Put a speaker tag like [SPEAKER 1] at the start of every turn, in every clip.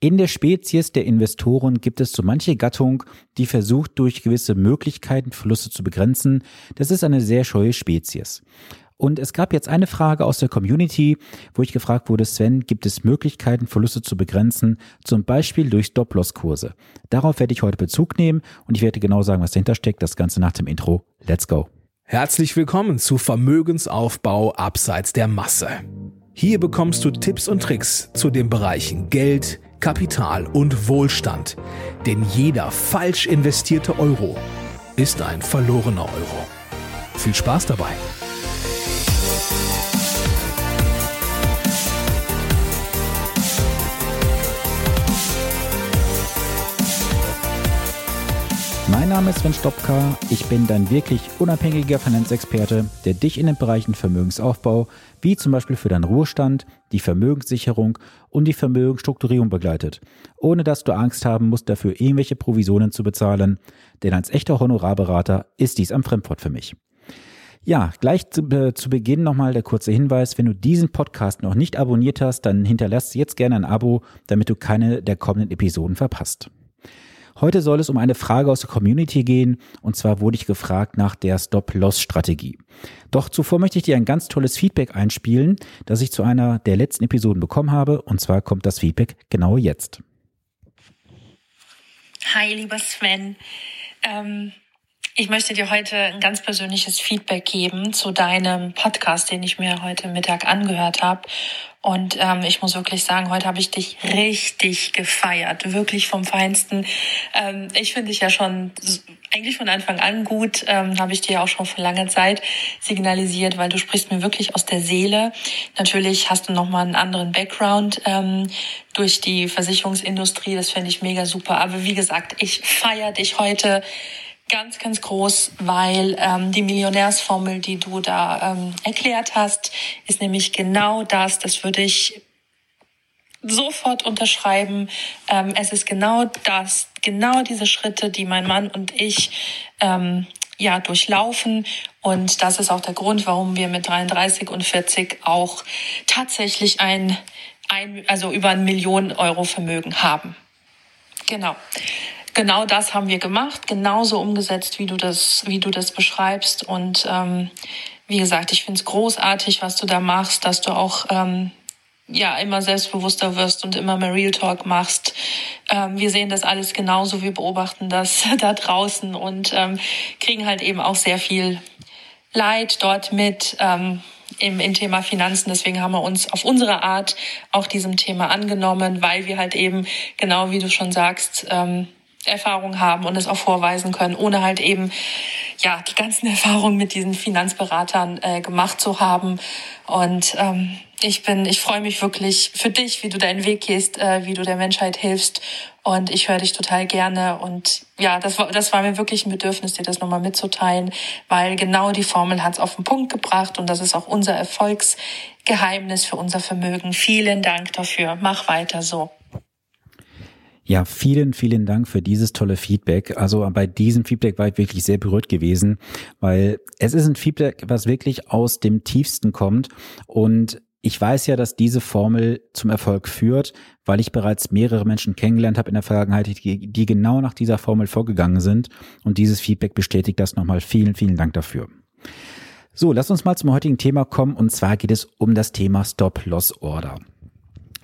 [SPEAKER 1] In der Spezies der Investoren gibt es so manche Gattung, die versucht, durch gewisse Möglichkeiten Verluste zu begrenzen. Das ist eine sehr scheue Spezies. Und es gab jetzt eine Frage aus der Community, wo ich gefragt wurde, Sven, gibt es Möglichkeiten, Verluste zu begrenzen, zum Beispiel durch Stop-Loss-Kurse? Darauf werde ich heute Bezug nehmen und ich werde genau sagen, was dahinter steckt. Das Ganze nach dem Intro. Let's go.
[SPEAKER 2] Herzlich willkommen zu Vermögensaufbau abseits der Masse. Hier bekommst du Tipps und Tricks zu den Bereichen Geld, Kapital und Wohlstand. Denn jeder falsch investierte Euro ist ein verlorener Euro. Viel Spaß dabei!
[SPEAKER 1] Name ist Sven Stopka. Ich bin dein wirklich unabhängiger Finanzexperte, der dich in den Bereichen Vermögensaufbau, wie zum Beispiel für deinen Ruhestand, die Vermögenssicherung und die Vermögensstrukturierung begleitet, ohne dass du Angst haben musst, dafür irgendwelche Provisionen zu bezahlen, denn als echter Honorarberater ist dies ein Fremdwort für mich. Ja, gleich zu, äh, zu Beginn nochmal der kurze Hinweis, wenn du diesen Podcast noch nicht abonniert hast, dann hinterlass jetzt gerne ein Abo, damit du keine der kommenden Episoden verpasst. Heute soll es um eine Frage aus der Community gehen und zwar wurde ich gefragt nach der Stop-Loss-Strategie. Doch zuvor möchte ich dir ein ganz tolles Feedback einspielen, das ich zu einer der letzten Episoden bekommen habe und zwar kommt das Feedback genau jetzt.
[SPEAKER 3] Hi, lieber Sven. Ähm, ich möchte dir heute ein ganz persönliches Feedback geben zu deinem Podcast, den ich mir heute Mittag angehört habe. Und ähm, ich muss wirklich sagen, heute habe ich dich richtig gefeiert, wirklich vom Feinsten. Ähm, ich finde dich ja schon eigentlich von Anfang an gut, ähm, habe ich dir auch schon vor langer Zeit signalisiert, weil du sprichst mir wirklich aus der Seele. Natürlich hast du nochmal einen anderen Background ähm, durch die Versicherungsindustrie, das finde ich mega super. Aber wie gesagt, ich feiere dich heute ganz, ganz groß, weil ähm, die Millionärsformel, die du da ähm, erklärt hast, ist nämlich genau das. Das würde ich sofort unterschreiben. Ähm, es ist genau das, genau diese Schritte, die mein Mann und ich ähm, ja durchlaufen. Und das ist auch der Grund, warum wir mit 33 und 40 auch tatsächlich ein, ein also über ein Millionen Euro Vermögen haben. Genau genau das haben wir gemacht, genauso umgesetzt, wie du das, wie du das beschreibst. Und ähm, wie gesagt, ich finde es großartig, was du da machst, dass du auch ähm, ja immer selbstbewusster wirst und immer mehr Real Talk machst. Ähm, wir sehen das alles genauso, wir beobachten das da draußen und ähm, kriegen halt eben auch sehr viel Leid dort mit. Ähm, im, im Thema Finanzen. Deswegen haben wir uns auf unsere Art auch diesem Thema angenommen, weil wir halt eben, genau wie du schon sagst, ähm, Erfahrung haben und es auch vorweisen können, ohne halt eben ja die ganzen Erfahrungen mit diesen Finanzberatern äh, gemacht zu haben. Und ähm, ich bin, ich freue mich wirklich für dich, wie du deinen Weg gehst, äh, wie du der Menschheit hilfst. Und ich höre dich total gerne. Und ja, das war, das war mir wirklich ein Bedürfnis, dir das nochmal mitzuteilen, weil genau die Formel hat es auf den Punkt gebracht und das ist auch unser Erfolgsgeheimnis für unser Vermögen. Vielen Dank dafür. Mach weiter so.
[SPEAKER 1] Ja, vielen, vielen Dank für dieses tolle Feedback. Also bei diesem Feedback war ich wirklich sehr berührt gewesen, weil es ist ein Feedback, was wirklich aus dem Tiefsten kommt. Und ich weiß ja, dass diese Formel zum Erfolg führt, weil ich bereits mehrere Menschen kennengelernt habe in der Vergangenheit, die, die genau nach dieser Formel vorgegangen sind. Und dieses Feedback bestätigt das nochmal. Vielen, vielen Dank dafür. So, lass uns mal zum heutigen Thema kommen. Und zwar geht es um das Thema Stop-Loss-Order.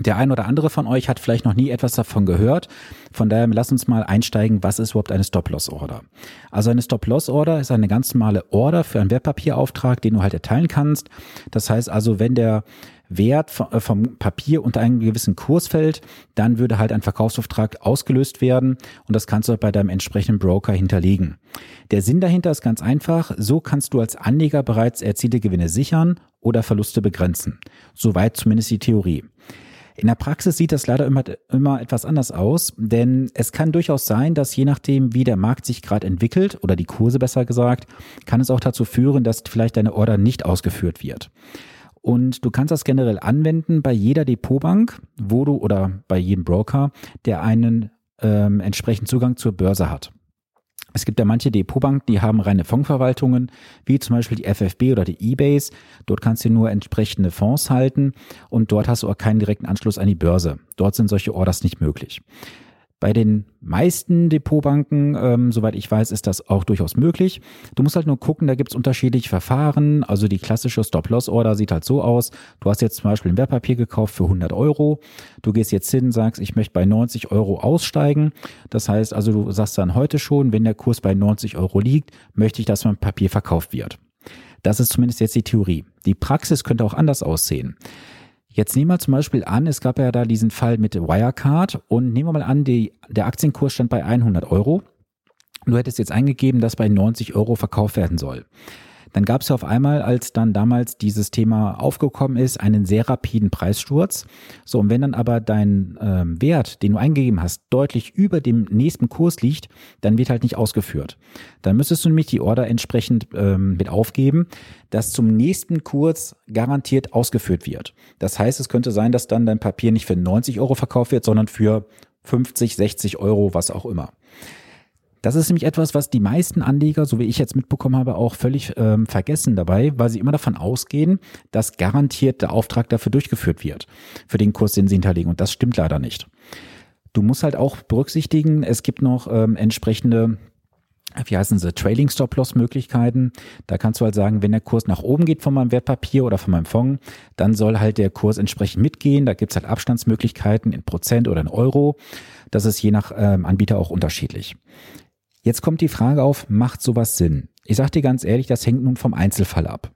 [SPEAKER 1] Der ein oder andere von euch hat vielleicht noch nie etwas davon gehört. Von daher lass uns mal einsteigen, was ist überhaupt eine Stop-Loss-Order? Also eine Stop-Loss-Order ist eine ganz normale Order für einen Wertpapierauftrag, den du halt erteilen kannst. Das heißt also, wenn der Wert äh, vom Papier unter einen gewissen Kurs fällt, dann würde halt ein Verkaufsauftrag ausgelöst werden und das kannst du bei deinem entsprechenden Broker hinterlegen. Der Sinn dahinter ist ganz einfach, so kannst du als Anleger bereits erzielte Gewinne sichern oder Verluste begrenzen. Soweit zumindest die Theorie. In der Praxis sieht das leider immer, immer etwas anders aus, denn es kann durchaus sein, dass je nachdem, wie der Markt sich gerade entwickelt oder die Kurse besser gesagt, kann es auch dazu führen, dass vielleicht deine Order nicht ausgeführt wird. Und du kannst das generell anwenden bei jeder Depotbank, wo du oder bei jedem Broker, der einen ähm, entsprechenden Zugang zur Börse hat. Es gibt ja manche Depotbanken, die haben reine Fondsverwaltungen, wie zum Beispiel die FFB oder die eBase. Dort kannst du nur entsprechende Fonds halten und dort hast du auch keinen direkten Anschluss an die Börse. Dort sind solche Orders nicht möglich. Bei den meisten Depotbanken, ähm, soweit ich weiß, ist das auch durchaus möglich. Du musst halt nur gucken, da gibt's unterschiedliche Verfahren. Also die klassische Stop-Loss-Order sieht halt so aus. Du hast jetzt zum Beispiel ein Wertpapier gekauft für 100 Euro. Du gehst jetzt hin, sagst, ich möchte bei 90 Euro aussteigen. Das heißt also, du sagst dann heute schon, wenn der Kurs bei 90 Euro liegt, möchte ich, dass mein Papier verkauft wird. Das ist zumindest jetzt die Theorie. Die Praxis könnte auch anders aussehen. Jetzt nehmen wir zum Beispiel an, es gab ja da diesen Fall mit Wirecard und nehmen wir mal an, die, der Aktienkurs stand bei 100 Euro. Du hättest jetzt eingegeben, dass bei 90 Euro verkauft werden soll. Dann gab es auf einmal, als dann damals dieses Thema aufgekommen ist, einen sehr rapiden Preissturz. So, und wenn dann aber dein ähm, Wert, den du eingegeben hast, deutlich über dem nächsten Kurs liegt, dann wird halt nicht ausgeführt. Dann müsstest du nämlich die Order entsprechend ähm, mit aufgeben, dass zum nächsten Kurs garantiert ausgeführt wird. Das heißt, es könnte sein, dass dann dein Papier nicht für 90 Euro verkauft wird, sondern für 50, 60 Euro, was auch immer. Das ist nämlich etwas, was die meisten Anleger, so wie ich jetzt mitbekommen habe, auch völlig ähm, vergessen dabei, weil sie immer davon ausgehen, dass garantiert der Auftrag dafür durchgeführt wird, für den Kurs, den sie hinterlegen. Und das stimmt leider nicht. Du musst halt auch berücksichtigen, es gibt noch ähm, entsprechende wie heißen sie, Trailing Stop Loss Möglichkeiten. Da kannst du halt sagen, wenn der Kurs nach oben geht von meinem Wertpapier oder von meinem Fonds, dann soll halt der Kurs entsprechend mitgehen. Da gibt's halt Abstandsmöglichkeiten in Prozent oder in Euro. Das ist je nach ähm, Anbieter auch unterschiedlich. Jetzt kommt die Frage auf, macht sowas Sinn? Ich sage dir ganz ehrlich, das hängt nun vom Einzelfall ab.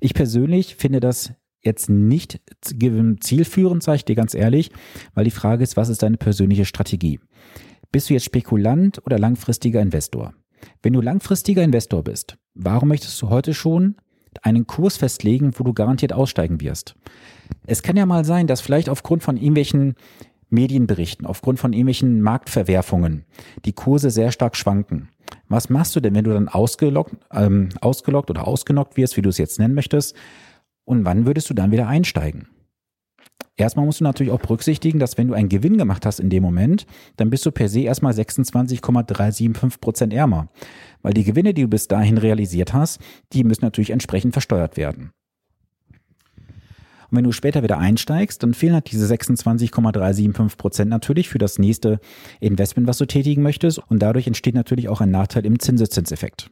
[SPEAKER 1] Ich persönlich finde das jetzt nicht zielführend, sage ich dir ganz ehrlich, weil die Frage ist, was ist deine persönliche Strategie? Bist du jetzt Spekulant oder langfristiger Investor? Wenn du langfristiger Investor bist, warum möchtest du heute schon einen Kurs festlegen, wo du garantiert aussteigen wirst? Es kann ja mal sein, dass vielleicht aufgrund von irgendwelchen Medienberichten, aufgrund von irgendwelchen Marktverwerfungen die Kurse sehr stark schwanken. Was machst du denn, wenn du dann ausgelockt, ähm, ausgelockt oder ausgenockt wirst, wie du es jetzt nennen möchtest? Und wann würdest du dann wieder einsteigen? Erstmal musst du natürlich auch berücksichtigen, dass wenn du einen Gewinn gemacht hast in dem Moment, dann bist du per se erstmal 26,375 Prozent ärmer. Weil die Gewinne, die du bis dahin realisiert hast, die müssen natürlich entsprechend versteuert werden. Und wenn du später wieder einsteigst, dann fehlen halt diese 26,375 Prozent natürlich für das nächste Investment, was du tätigen möchtest. Und dadurch entsteht natürlich auch ein Nachteil im Zinseszinseffekt.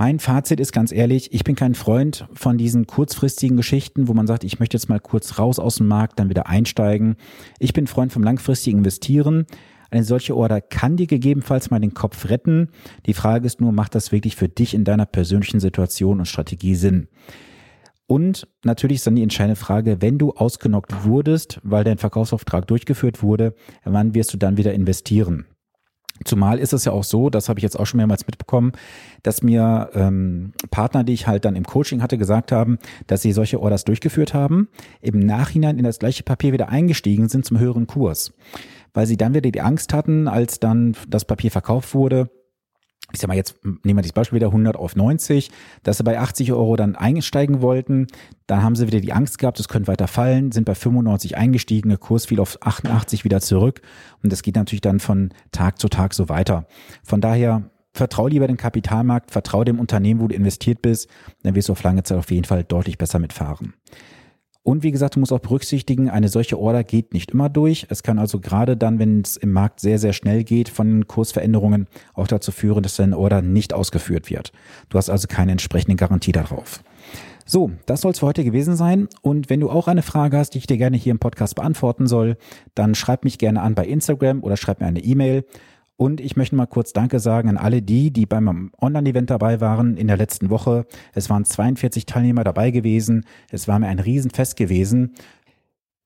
[SPEAKER 1] Mein Fazit ist ganz ehrlich, ich bin kein Freund von diesen kurzfristigen Geschichten, wo man sagt, ich möchte jetzt mal kurz raus aus dem Markt, dann wieder einsteigen. Ich bin Freund vom langfristigen Investieren. Eine solche Order kann dir gegebenenfalls mal den Kopf retten. Die Frage ist nur, macht das wirklich für dich in deiner persönlichen Situation und Strategie Sinn? Und natürlich ist dann die entscheidende Frage, wenn du ausgenockt wurdest, weil dein Verkaufsauftrag durchgeführt wurde, wann wirst du dann wieder investieren? Zumal ist es ja auch so, das habe ich jetzt auch schon mehrmals mitbekommen, dass mir ähm, Partner, die ich halt dann im Coaching hatte, gesagt haben, dass sie solche Orders durchgeführt haben, im Nachhinein in das gleiche Papier wieder eingestiegen sind zum höheren Kurs. Weil sie dann wieder die Angst hatten, als dann das Papier verkauft wurde, ich sag mal jetzt, nehmen wir das Beispiel wieder 100 auf 90, dass sie bei 80 Euro dann einsteigen wollten, dann haben sie wieder die Angst gehabt, es könnte weiter fallen, sind bei 95 eingestiegen, der Kurs fiel auf 88 wieder zurück und das geht natürlich dann von Tag zu Tag so weiter. Von daher vertrau lieber dem Kapitalmarkt, vertrau dem Unternehmen, wo du investiert bist, dann wirst du auf lange Zeit auf jeden Fall deutlich besser mitfahren. Und wie gesagt, du musst auch berücksichtigen, eine solche Order geht nicht immer durch. Es kann also gerade dann, wenn es im Markt sehr, sehr schnell geht, von Kursveränderungen auch dazu führen, dass deine Order nicht ausgeführt wird. Du hast also keine entsprechende Garantie darauf. So, das soll es für heute gewesen sein. Und wenn du auch eine Frage hast, die ich dir gerne hier im Podcast beantworten soll, dann schreib mich gerne an bei Instagram oder schreib mir eine E-Mail. Und ich möchte mal kurz Danke sagen an alle die, die beim Online-Event dabei waren in der letzten Woche. Es waren 42 Teilnehmer dabei gewesen. Es war mir ein Riesenfest gewesen.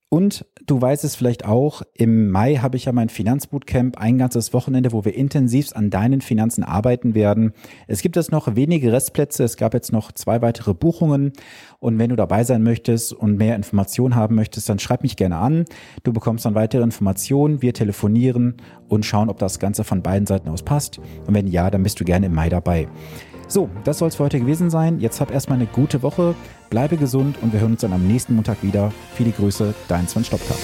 [SPEAKER 1] Und du weißt es vielleicht auch, im Mai habe ich ja mein Finanzbootcamp, ein ganzes Wochenende, wo wir intensivst an deinen Finanzen arbeiten werden. Es gibt jetzt noch wenige Restplätze, es gab jetzt noch zwei weitere Buchungen und wenn du dabei sein möchtest und mehr Informationen haben möchtest, dann schreib mich gerne an. Du bekommst dann weitere Informationen, wir telefonieren und schauen, ob das Ganze von beiden Seiten aus passt und wenn ja, dann bist du gerne im Mai dabei. So, das soll es für heute gewesen sein. Jetzt hab erstmal eine gute Woche, bleibe gesund und wir hören uns dann am nächsten Montag wieder. Viele Grüße, dein Sven Stopka.